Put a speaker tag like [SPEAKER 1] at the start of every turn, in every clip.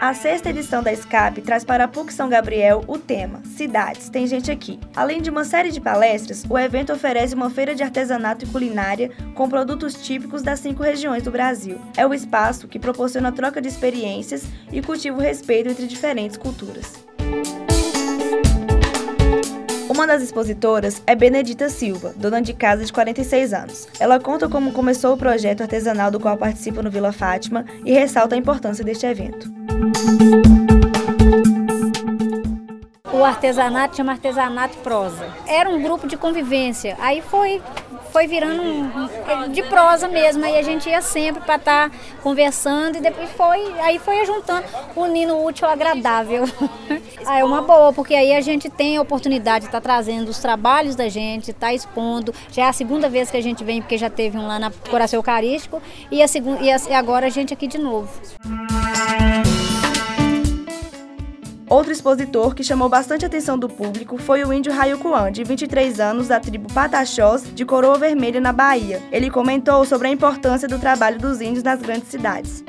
[SPEAKER 1] A sexta edição da SCAP traz para a PUC São Gabriel o tema Cidades, tem gente aqui. Além de uma série de palestras, o evento oferece uma feira de artesanato e culinária com produtos típicos das cinco regiões do Brasil. É o espaço que proporciona troca de experiências e cultiva o respeito entre diferentes culturas. Uma das expositoras é Benedita Silva, dona de casa de 46 anos. Ela conta como começou o projeto artesanal do qual participa no Vila Fátima e ressalta a importância deste evento.
[SPEAKER 2] O artesanato chama artesanato prosa. Era um grupo de convivência. Aí foi foi virando um, de prosa mesmo. Aí a gente ia sempre para estar tá conversando e depois foi, aí foi juntando, unindo o útil ao agradável. aí é uma boa, porque aí a gente tem a oportunidade de estar tá trazendo os trabalhos da gente, estar tá expondo. Já é a segunda vez que a gente vem, porque já teve um lá na Coração Eucarístico, e, a segunda, e agora a gente aqui de novo.
[SPEAKER 1] Outro expositor que chamou bastante atenção do público foi o índio Rayucuan, de 23 anos, da tribo Pataxós, de Coroa Vermelha, na Bahia. Ele comentou sobre a importância do trabalho dos índios nas grandes cidades.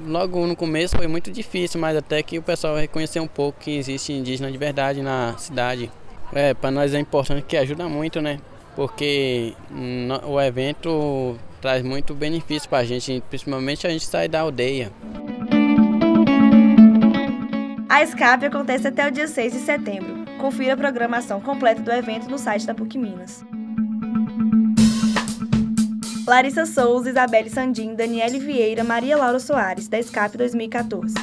[SPEAKER 3] Logo no começo foi muito difícil, mas até que o pessoal reconheceu um pouco que existe indígena de verdade na cidade. É, para nós é importante que ajuda muito, né? Porque o evento traz muito benefício para a gente, principalmente a gente sair da aldeia.
[SPEAKER 1] A SCAP acontece até o dia 6 de setembro. Confira a programação completa do evento no site da PUC Minas. Larissa Souza, Isabelle Sandim, Daniele Vieira, Maria Laura Soares, da SCAP 2014.